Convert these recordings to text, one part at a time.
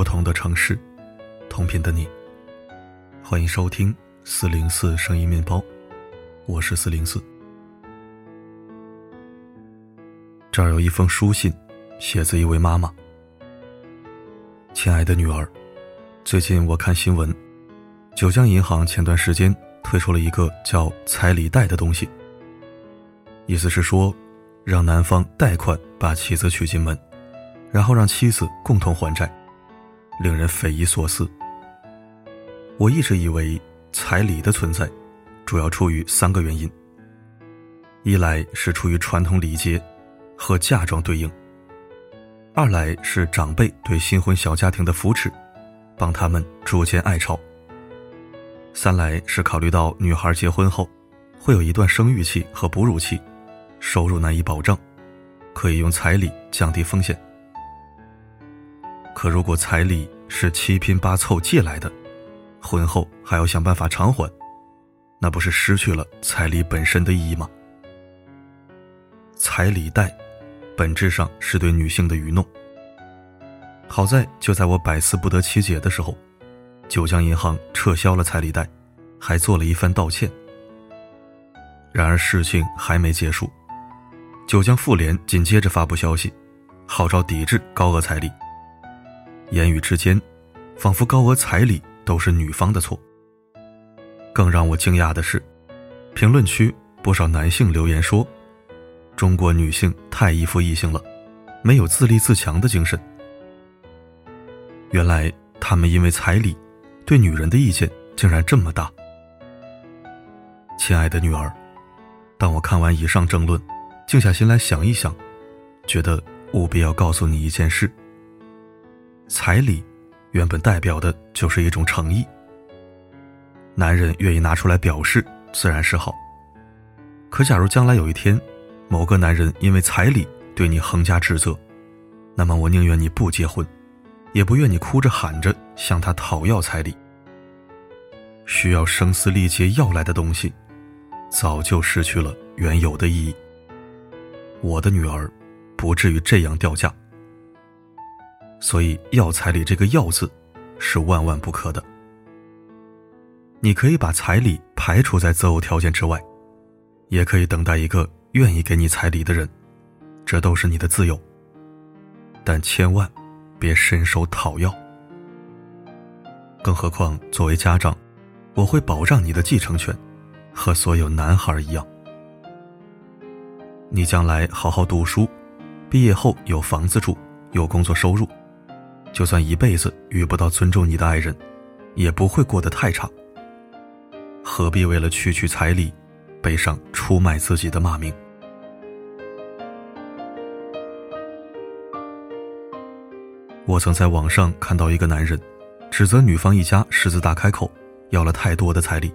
不同的城市，同频的你。欢迎收听四零四声音面包，我是四零四。这儿有一封书信，写自一位妈妈。亲爱的女儿，最近我看新闻，九江银行前段时间推出了一个叫彩礼贷的东西，意思是说，让男方贷款把妻子娶进门，然后让妻子共同还债。令人匪夷所思。我一直以为彩礼的存在，主要出于三个原因：一来是出于传统礼节，和嫁妆对应；二来是长辈对新婚小家庭的扶持，帮他们逐渐爱巢；三来是考虑到女孩结婚后，会有一段生育期和哺乳期，收入难以保障，可以用彩礼降低风险。可如果彩礼是七拼八凑借来的，婚后还要想办法偿还，那不是失去了彩礼本身的意义吗？彩礼贷，本质上是对女性的愚弄。好在就在我百思不得其解的时候，九江银行撤销了彩礼贷，还做了一番道歉。然而事情还没结束，九江妇联紧接着发布消息，号召抵制高额彩礼。言语之间，仿佛高额彩礼都是女方的错。更让我惊讶的是，评论区不少男性留言说：“中国女性太依附异性了，没有自立自强的精神。”原来他们因为彩礼，对女人的意见竟然这么大。亲爱的女儿，当我看完以上争论，静下心来想一想，觉得务必要告诉你一件事。彩礼，原本代表的就是一种诚意。男人愿意拿出来表示，自然是好。可假如将来有一天，某个男人因为彩礼对你横加指责，那么我宁愿你不结婚，也不愿你哭着喊着向他讨要彩礼。需要声嘶力竭要来的东西，早就失去了原有的意义。我的女儿，不至于这样掉价。所以，要彩礼这个“要”字，是万万不可的。你可以把彩礼排除在择偶条件之外，也可以等待一个愿意给你彩礼的人，这都是你的自由。但千万别伸手讨要。更何况，作为家长，我会保障你的继承权，和所有男孩一样。你将来好好读书，毕业后有房子住，有工作收入。就算一辈子遇不到尊重你的爱人，也不会过得太差。何必为了区区彩礼，背上出卖自己的骂名？我曾在网上看到一个男人，指责女方一家狮子大开口，要了太多的彩礼。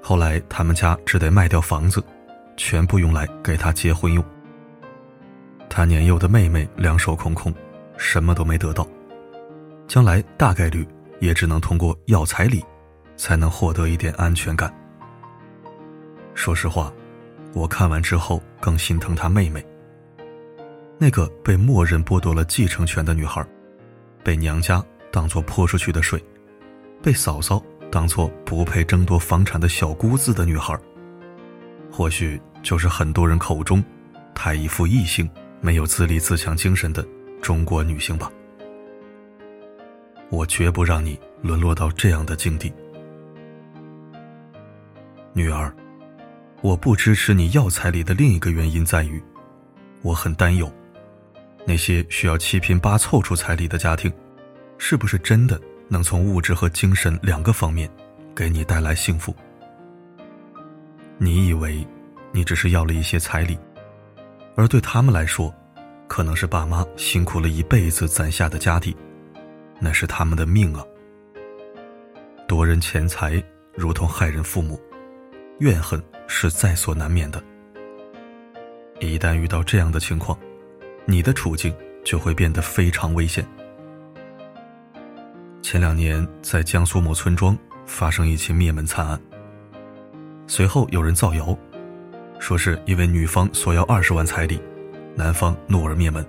后来他们家只得卖掉房子，全部用来给他结婚用。他年幼的妹妹两手空空。什么都没得到，将来大概率也只能通过要彩礼，才能获得一点安全感。说实话，我看完之后更心疼她妹妹。那个被默认剥夺了继承权的女孩，被娘家当做泼出去的水，被嫂嫂当做不配争夺房产的小姑子的女孩，或许就是很多人口中太依附异性、没有自立自强精神的。中国女性吧，我绝不让你沦落到这样的境地，女儿。我不支持你要彩礼的另一个原因在于，我很担忧，那些需要七拼八凑出彩礼的家庭，是不是真的能从物质和精神两个方面给你带来幸福？你以为你只是要了一些彩礼，而对他们来说。可能是爸妈辛苦了一辈子攒下的家底，那是他们的命啊。夺人钱财如同害人父母，怨恨是在所难免的。一旦遇到这样的情况，你的处境就会变得非常危险。前两年在江苏某村庄发生一起灭门惨案，随后有人造谣，说是因为女方索要二十万彩礼。男方怒而灭门。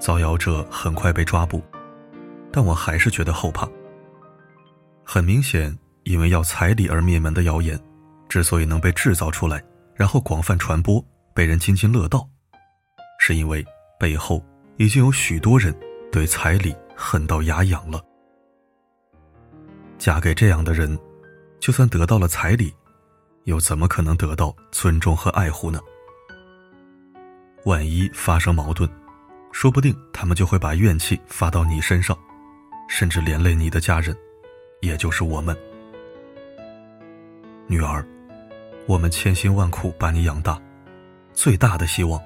造谣者很快被抓捕，但我还是觉得后怕。很明显，因为要彩礼而灭门的谣言，之所以能被制造出来，然后广泛传播，被人津津乐道，是因为背后已经有许多人对彩礼恨到牙痒了。嫁给这样的人，就算得到了彩礼，又怎么可能得到尊重和爱护呢？万一发生矛盾，说不定他们就会把怨气发到你身上，甚至连累你的家人，也就是我们。女儿，我们千辛万苦把你养大，最大的希望，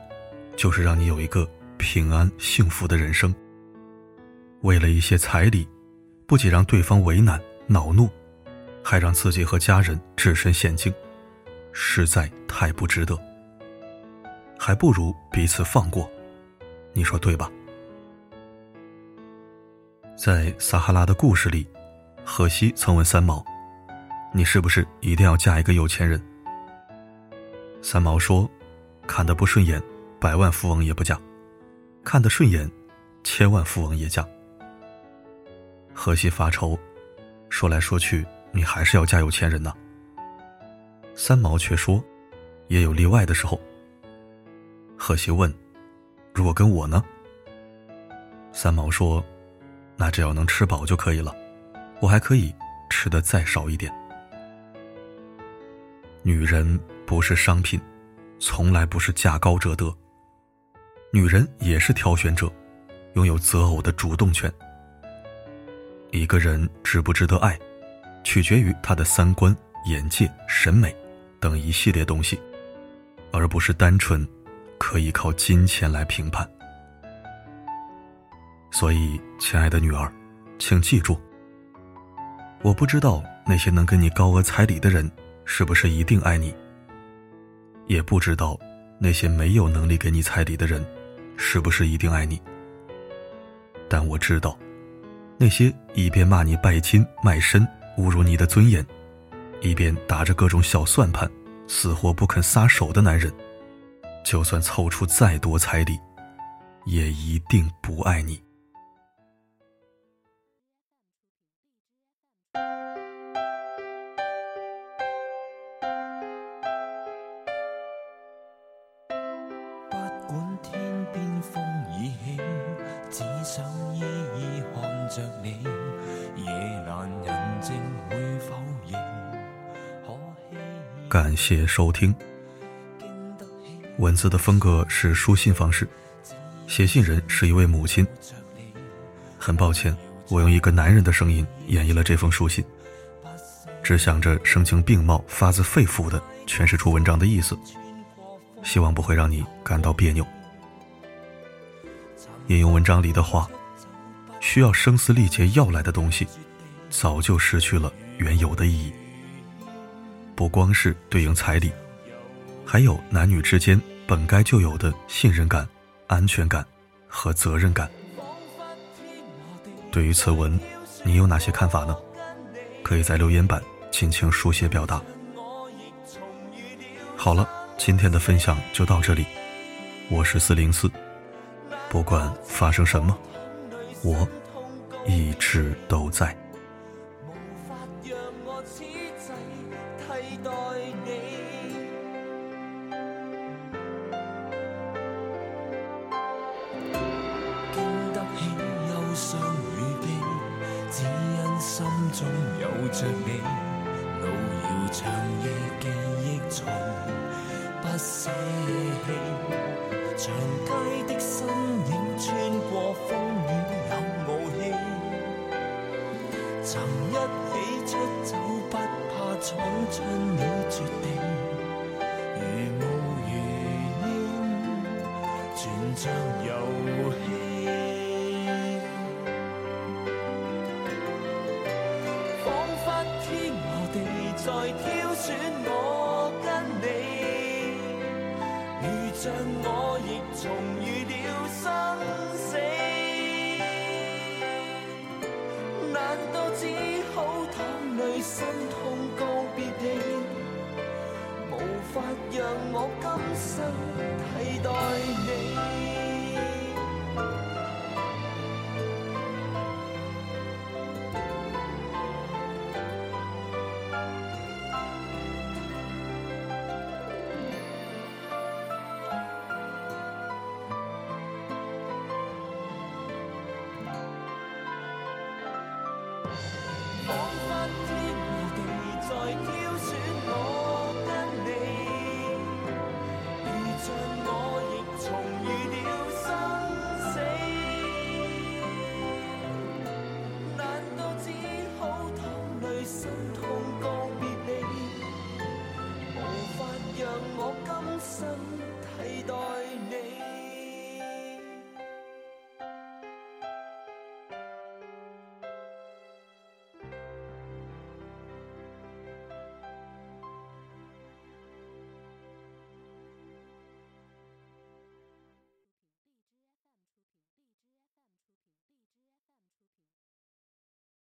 就是让你有一个平安幸福的人生。为了一些彩礼，不仅让对方为难恼怒，还让自己和家人置身险境，实在太不值得。还不如彼此放过，你说对吧？在撒哈拉的故事里，荷西曾问三毛：“你是不是一定要嫁一个有钱人？”三毛说：“看得不顺眼，百万富翁也不嫁；看得顺眼，千万富翁也嫁。”荷西发愁，说来说去，你还是要嫁有钱人呢。三毛却说：“也有例外的时候。”荷西问：“如果跟我呢？”三毛说：“那只要能吃饱就可以了，我还可以吃的再少一点。”女人不是商品，从来不是价高者得。女人也是挑选者，拥有择偶的主动权。一个人值不值得爱，取决于他的三观、眼界、审美等一系列东西，而不是单纯。可以靠金钱来评判，所以，亲爱的女儿，请记住：我不知道那些能给你高额彩礼的人是不是一定爱你，也不知道那些没有能力给你彩礼的人是不是一定爱你。但我知道，那些一边骂你拜金卖身、侮辱你的尊严，一边打着各种小算盘、死活不肯撒手的男人。就算凑出再多彩礼，也一定不爱你。不管天边风已起，只想依依看着你。夜阑人静会否认？感谢收听。文字的风格是书信方式，写信人是一位母亲。很抱歉，我用一个男人的声音演绎了这封书信，只想着声情并茂、发自肺腑的诠释出文章的意思，希望不会让你感到别扭。引用文章里的话，需要声嘶力竭要来的东西，早就失去了原有的意义。不光是对应彩礼。还有男女之间本该就有的信任感、安全感和责任感。对于此文，你有哪些看法呢？可以在留言板尽情书写表达。好了，今天的分享就到这里。我是四零四，不管发生什么，我一直都在。抱着你，路遥长夜记忆从不舍弃。长街的身影穿过风雨有傲气，曾一起出走不怕闯进了绝地，如雾如烟，全像游戏。在挑选我跟你，遇着我亦重遇了生死，难道只好淌泪心痛告别你？无法让我今生替代你。